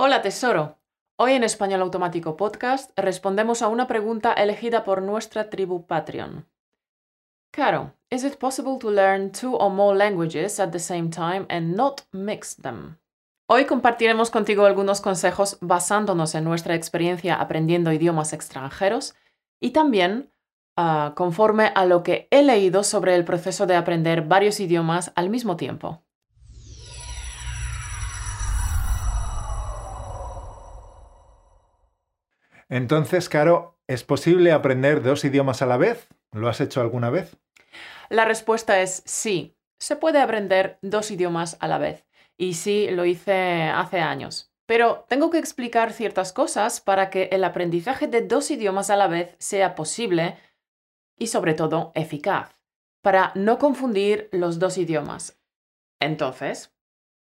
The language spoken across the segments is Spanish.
Hola tesoro. Hoy en Español Automático Podcast respondemos a una pregunta elegida por nuestra tribu Patreon. Caro, is it possible to learn two or more languages at the same time and not mix them? Hoy compartiremos contigo algunos consejos basándonos en nuestra experiencia aprendiendo idiomas extranjeros y también ah, conforme a lo que he leído sobre el proceso de aprender varios idiomas al mismo tiempo. Entonces, Caro, ¿es posible aprender dos idiomas a la vez? ¿Lo has hecho alguna vez? La respuesta es sí. Se puede aprender dos idiomas a la vez. Y sí, lo hice hace años. Pero tengo que explicar ciertas cosas para que el aprendizaje de dos idiomas a la vez sea posible y sobre todo eficaz, para no confundir los dos idiomas. Entonces,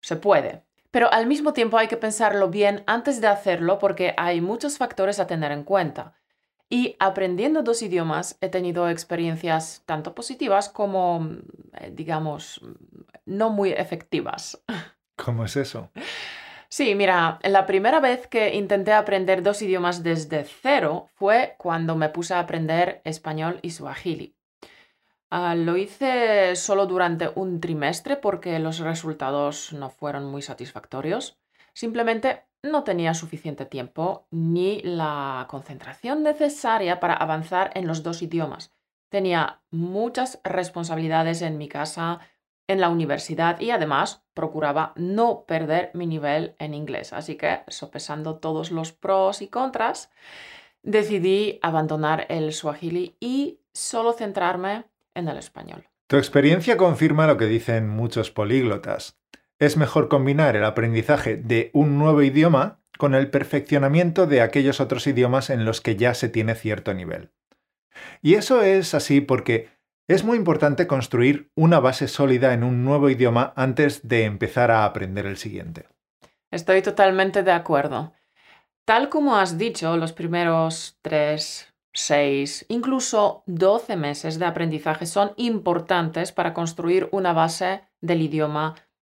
se puede. Pero al mismo tiempo hay que pensarlo bien antes de hacerlo porque hay muchos factores a tener en cuenta. Y aprendiendo dos idiomas he tenido experiencias tanto positivas como, eh, digamos, no muy efectivas. ¿Cómo es eso? Sí, mira, la primera vez que intenté aprender dos idiomas desde cero fue cuando me puse a aprender español y suajili. Ah, lo hice solo durante un trimestre porque los resultados no fueron muy satisfactorios. Simplemente no tenía suficiente tiempo ni la concentración necesaria para avanzar en los dos idiomas. Tenía muchas responsabilidades en mi casa, en la universidad y además procuraba no perder mi nivel en inglés. Así que, sopesando todos los pros y contras, decidí abandonar el swahili y solo centrarme en el español. Tu experiencia confirma lo que dicen muchos políglotas. Es mejor combinar el aprendizaje de un nuevo idioma con el perfeccionamiento de aquellos otros idiomas en los que ya se tiene cierto nivel. Y eso es así porque es muy importante construir una base sólida en un nuevo idioma antes de empezar a aprender el siguiente. Estoy totalmente de acuerdo. Tal como has dicho, los primeros tres 6, incluso 12 meses de aprendizaje son importantes para construir una base del idioma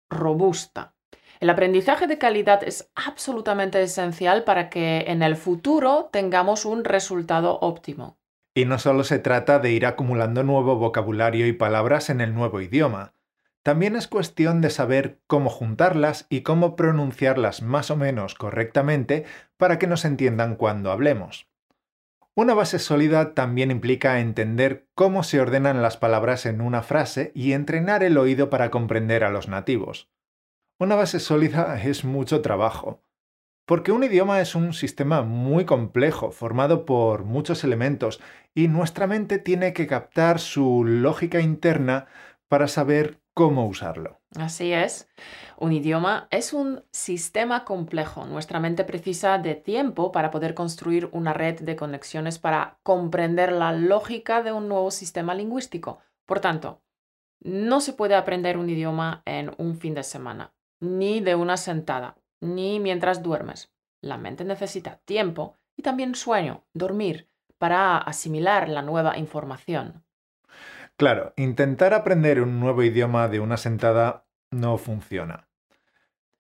robusta. El aprendizaje de calidad es absolutamente esencial para que en el futuro tengamos un resultado óptimo. Y no solo se trata de ir acumulando nuevo vocabulario y palabras en el nuevo idioma. También es cuestión de saber cómo juntarlas y cómo pronunciarlas más o menos correctamente para que nos entiendan cuando hablemos. Una base sólida también implica entender cómo se ordenan las palabras en una frase y entrenar el oído para comprender a los nativos. Una base sólida es mucho trabajo, porque un idioma es un sistema muy complejo, formado por muchos elementos, y nuestra mente tiene que captar su lógica interna para saber cómo usarlo. Así es. Un idioma es un sistema complejo. Nuestra mente precisa de tiempo para poder construir una red de conexiones para comprender la lógica de un nuevo sistema lingüístico. Por tanto, no se puede aprender un idioma en un fin de semana, ni de una sentada, ni mientras duermes. La mente necesita tiempo y también sueño, dormir, para asimilar la nueva información. Claro, intentar aprender un nuevo idioma de una sentada no funciona.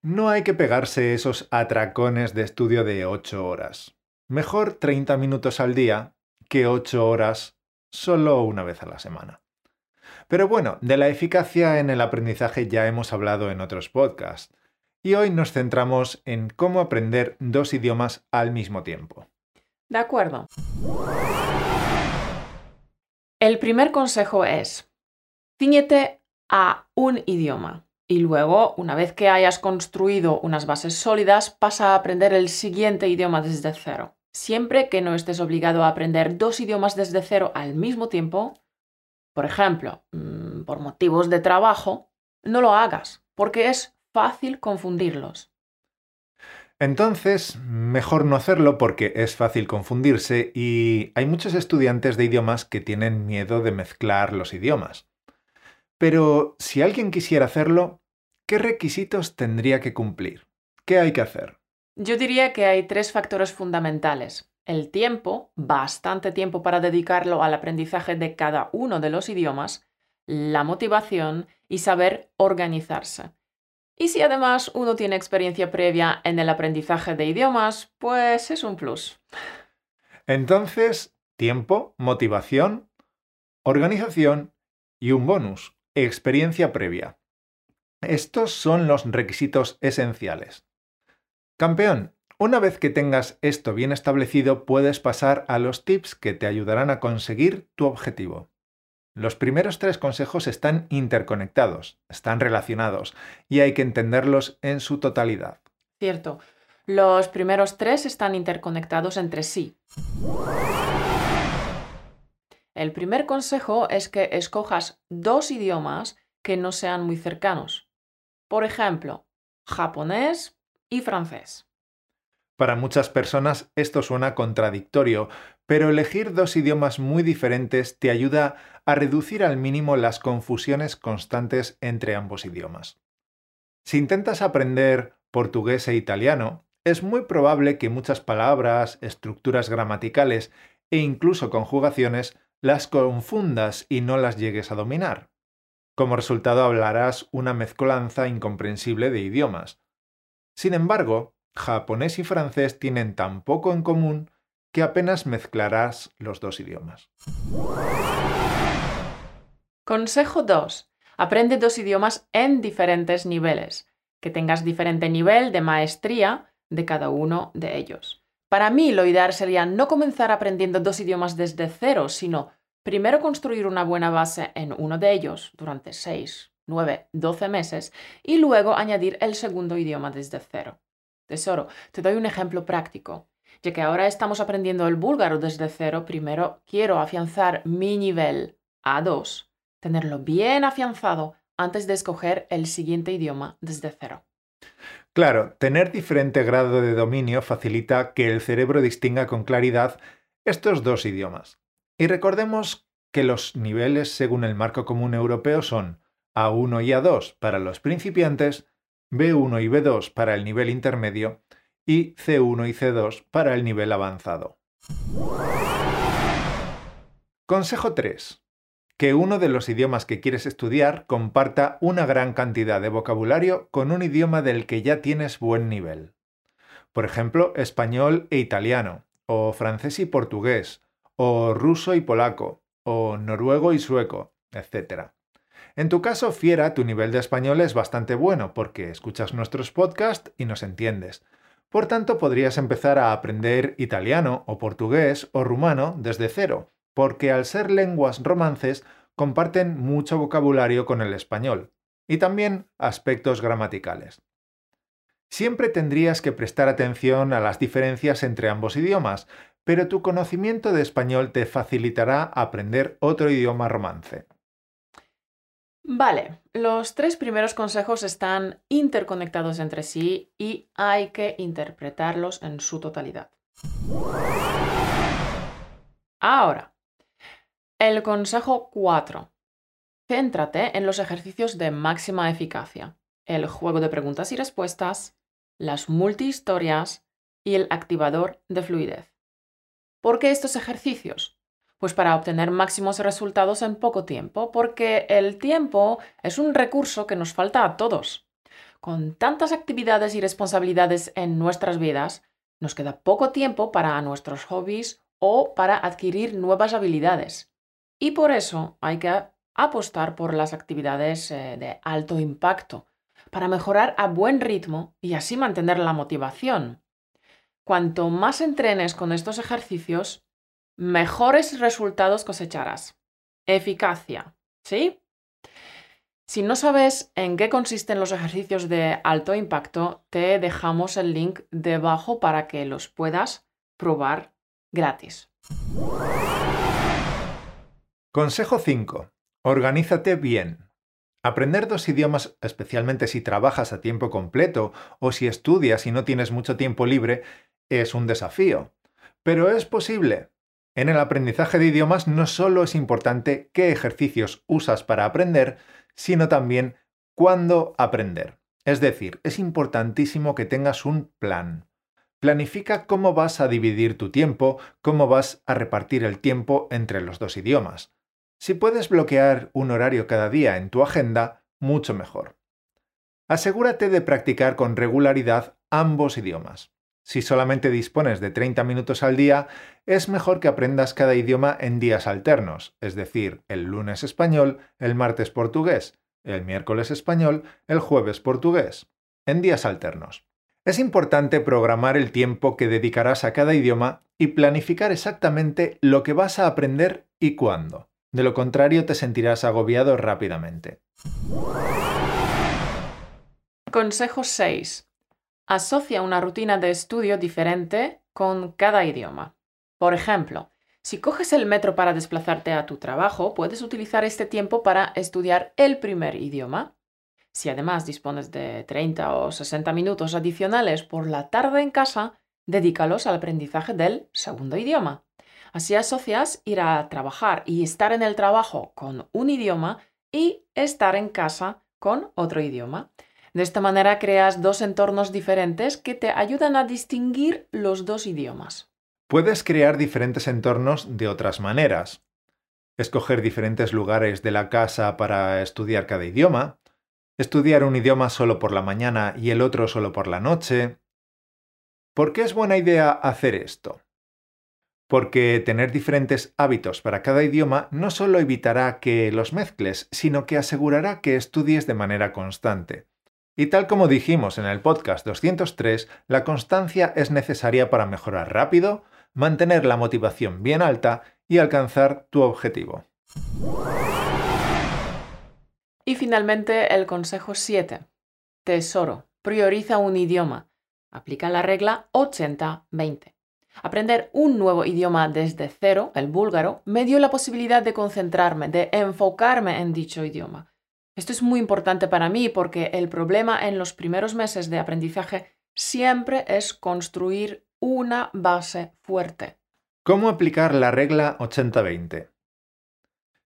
No hay que pegarse esos atracones de estudio de 8 horas. Mejor 30 minutos al día que 8 horas solo una vez a la semana. Pero bueno, de la eficacia en el aprendizaje ya hemos hablado en otros podcasts, y hoy nos centramos en cómo aprender dos idiomas al mismo tiempo. De acuerdo. El primer consejo es, ciñete a un idioma. Y luego, una vez que hayas construido unas bases sólidas, pasa a aprender el siguiente idioma desde cero. Siempre que no estés obligado a aprender dos idiomas desde cero al mismo tiempo, por ejemplo, mm, por motivos de trabajo, no lo hagas, porque es fácil confundirlos. Entonces, mejor no hacerlo porque es fácil confundirse y hay muchos estudiantes de idiomas que tienen miedo de mezclar los idiomas. Pero si alguien quisiera hacerlo, ¿qué requisitos tendría que cumplir? ¿Qué hay que hacer? Yo diría que hay tres factores fundamentales. El tiempo, bastante tiempo para dedicarlo al aprendizaje de cada uno de los idiomas, la motivación y saber organizarse. Y si además uno tiene experiencia previa en el aprendizaje de idiomas, pues es un plus. Entonces, tiempo, motivación, organización y un bonus, experiencia previa. Estos son los requisitos esenciales. Campeón, una vez que tengas esto bien establecido, puedes pasar a los tips que te ayudarán a conseguir tu objetivo. Los primeros tres consejos están interconectados, están relacionados y hay que entenderlos en su totalidad. Cierto. Los primeros tres están interconectados entre sí. El primer consejo es que escojas dos idiomas que no sean muy cercanos. Por ejemplo, japonés y francés. Para muchas personas esto suena contradictorio, pero elegir dos idiomas muy diferentes te ayuda a reducir al mínimo las confusiones constantes entre ambos idiomas. Si intentas aprender portugués e italiano, es muy probable que muchas palabras, estructuras gramaticales e incluso conjugaciones las confundas y no las llegues a dominar. Como resultado hablarás una mezcolanza incomprensible de idiomas. Sin embargo, japonés y francés tienen tan poco en común que apenas mezclarás los dos idiomas. Consejo 2. Aprende dos idiomas en diferentes niveles, que tengas diferente nivel de maestría de cada uno de ellos. Para mí lo ideal sería no comenzar aprendiendo dos idiomas desde cero, sino primero construir una buena base en uno de ellos durante 6, 9, 12 meses y luego añadir el segundo idioma desde cero. Tesoro, te doy un ejemplo práctico. Ya que ahora estamos aprendiendo el búlgaro desde cero, primero quiero afianzar mi nivel A2, tenerlo bien afianzado antes de escoger el siguiente idioma desde cero. Claro, tener diferente grado de dominio facilita que el cerebro distinga con claridad estos dos idiomas. Y recordemos que los niveles según el marco común europeo son A1 y A2 para los principiantes B1 y B2 para el nivel intermedio y C1 y C2 para el nivel avanzado. Consejo 3. Que uno de los idiomas que quieres estudiar comparta una gran cantidad de vocabulario con un idioma del que ya tienes buen nivel. Por ejemplo, español e italiano, o francés y portugués, o ruso y polaco, o noruego y sueco, etc. En tu caso, Fiera, tu nivel de español es bastante bueno porque escuchas nuestros podcasts y nos entiendes. Por tanto, podrías empezar a aprender italiano o portugués o rumano desde cero, porque al ser lenguas romances comparten mucho vocabulario con el español y también aspectos gramaticales. Siempre tendrías que prestar atención a las diferencias entre ambos idiomas, pero tu conocimiento de español te facilitará aprender otro idioma romance. Vale, los tres primeros consejos están interconectados entre sí y hay que interpretarlos en su totalidad. Ahora, el consejo 4. Céntrate en los ejercicios de máxima eficacia, el juego de preguntas y respuestas, las multihistorias y el activador de fluidez. ¿Por qué estos ejercicios? Pues para obtener máximos resultados en poco tiempo, porque el tiempo es un recurso que nos falta a todos. Con tantas actividades y responsabilidades en nuestras vidas, nos queda poco tiempo para nuestros hobbies o para adquirir nuevas habilidades. Y por eso hay que apostar por las actividades eh, de alto impacto, para mejorar a buen ritmo y así mantener la motivación. Cuanto más entrenes con estos ejercicios, mejores resultados cosecharás. Eficacia, ¿sí? Si no sabes en qué consisten los ejercicios de alto impacto, te dejamos el link debajo para que los puedas probar gratis. Consejo 5. Organízate bien. Aprender dos idiomas, especialmente si trabajas a tiempo completo o si estudias y no tienes mucho tiempo libre, es un desafío. Pero es posible. En el aprendizaje de idiomas no solo es importante qué ejercicios usas para aprender, sino también cuándo aprender. Es decir, es importantísimo que tengas un plan. Planifica cómo vas a dividir tu tiempo, cómo vas a repartir el tiempo entre los dos idiomas. Si puedes bloquear un horario cada día en tu agenda, mucho mejor. Asegúrate de practicar con regularidad ambos idiomas. Si solamente dispones de 30 minutos al día, es mejor que aprendas cada idioma en días alternos, es decir, el lunes español, el martes portugués, el miércoles español, el jueves portugués, en días alternos. Es importante programar el tiempo que dedicarás a cada idioma y planificar exactamente lo que vas a aprender y cuándo. De lo contrario, te sentirás agobiado rápidamente. Consejo 6. Asocia una rutina de estudio diferente con cada idioma. Por ejemplo, si coges el metro para desplazarte a tu trabajo, puedes utilizar este tiempo para estudiar el primer idioma. Si además dispones de 30 o 60 minutos adicionales por la tarde en casa, dedícalos al aprendizaje del segundo idioma. Así asocias ir a trabajar y estar en el trabajo con un idioma y estar en casa con otro idioma. De esta manera creas dos entornos diferentes que te ayudan a distinguir los dos idiomas. Puedes crear diferentes entornos de otras maneras. Escoger diferentes lugares de la casa para estudiar cada idioma, estudiar un idioma solo por la mañana y el otro solo por la noche. ¿Por qué es buena idea hacer esto? Porque tener diferentes hábitos para cada idioma no solo evitará que los mezcles, sino que asegurará que estudies de manera constante. Y tal como dijimos en el podcast 203, la constancia es necesaria para mejorar rápido, mantener la motivación bien alta y alcanzar tu objetivo. Y finalmente el consejo 7. Tesoro. Prioriza un idioma. Aplica la regla 80-20. Aprender un nuevo idioma desde cero, el búlgaro, me dio la posibilidad de concentrarme, de enfocarme en dicho idioma. Esto es muy importante para mí porque el problema en los primeros meses de aprendizaje siempre es construir una base fuerte. ¿Cómo aplicar la regla 80-20?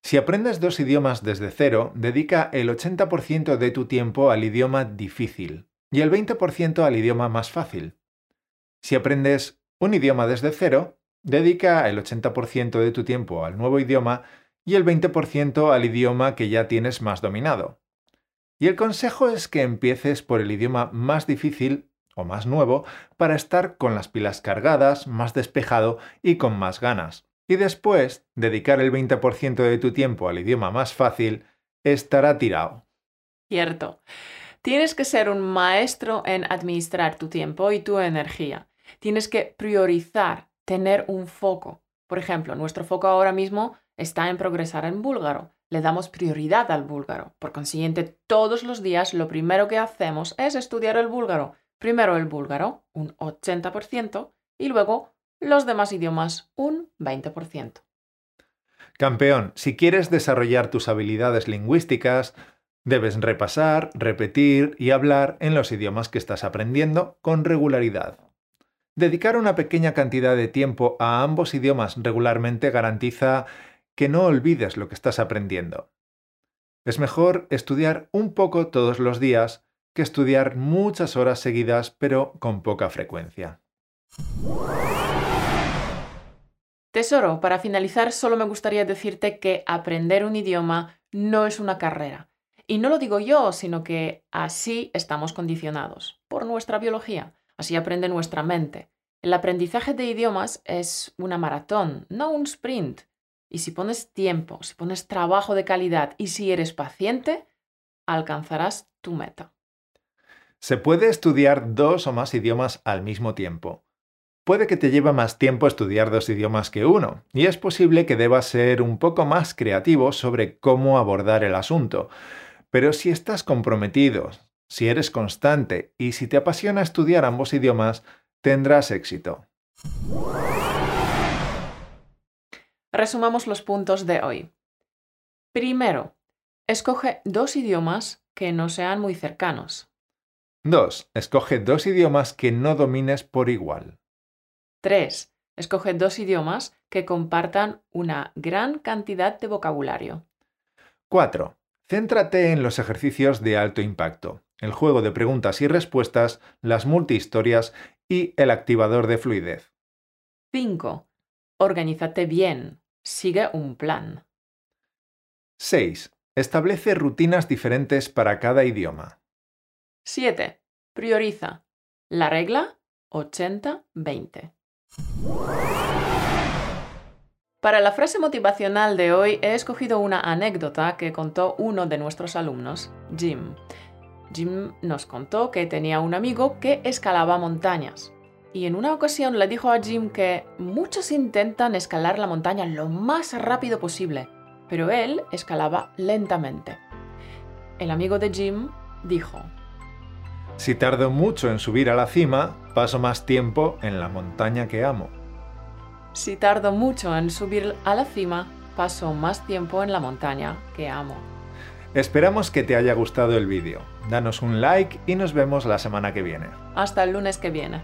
Si aprendes dos idiomas desde cero, dedica el 80% de tu tiempo al idioma difícil y el 20% al idioma más fácil. Si aprendes un idioma desde cero, dedica el 80% de tu tiempo al nuevo idioma y el 20% al idioma que ya tienes más dominado. Y el consejo es que empieces por el idioma más difícil o más nuevo para estar con las pilas cargadas, más despejado y con más ganas. Y después, dedicar el 20% de tu tiempo al idioma más fácil estará tirado. Cierto. Tienes que ser un maestro en administrar tu tiempo y tu energía. Tienes que priorizar, tener un foco. Por ejemplo, nuestro foco ahora mismo está en progresar en búlgaro. Le damos prioridad al búlgaro. Por consiguiente, todos los días lo primero que hacemos es estudiar el búlgaro. Primero el búlgaro, un 80%, y luego los demás idiomas, un 20%. Campeón, si quieres desarrollar tus habilidades lingüísticas, debes repasar, repetir y hablar en los idiomas que estás aprendiendo con regularidad. Dedicar una pequeña cantidad de tiempo a ambos idiomas regularmente garantiza que no olvides lo que estás aprendiendo. Es mejor estudiar un poco todos los días que estudiar muchas horas seguidas pero con poca frecuencia. Tesoro, para finalizar solo me gustaría decirte que aprender un idioma no es una carrera. Y no lo digo yo, sino que así estamos condicionados, por nuestra biología. Así aprende nuestra mente. El aprendizaje de idiomas es una maratón, no un sprint. Y si pones tiempo, si pones trabajo de calidad y si eres paciente, alcanzarás tu meta. Se puede estudiar dos o más idiomas al mismo tiempo. Puede que te lleve más tiempo estudiar dos idiomas que uno, y es posible que debas ser un poco más creativo sobre cómo abordar el asunto. Pero si estás comprometido, si eres constante y si te apasiona estudiar ambos idiomas, tendrás éxito. Resumamos los puntos de hoy. Primero, escoge dos idiomas que no sean muy cercanos. 2. Escoge dos idiomas que no domines por igual. 3. Escoge dos idiomas que compartan una gran cantidad de vocabulario. 4. Céntrate en los ejercicios de alto impacto, el juego de preguntas y respuestas, las multihistorias y el activador de fluidez. 5. Organízate bien. Sigue un plan. 6. Establece rutinas diferentes para cada idioma. 7. Prioriza. La regla 80-20. Para la frase motivacional de hoy he escogido una anécdota que contó uno de nuestros alumnos, Jim. Jim nos contó que tenía un amigo que escalaba montañas. Y en una ocasión le dijo a Jim que muchos intentan escalar la montaña lo más rápido posible, pero él escalaba lentamente. El amigo de Jim dijo, Si tardo mucho en subir a la cima, paso más tiempo en la montaña que amo. Si tardo mucho en subir a la cima, paso más tiempo en la montaña que amo. Esperamos que te haya gustado el vídeo. Danos un like y nos vemos la semana que viene. Hasta el lunes que viene.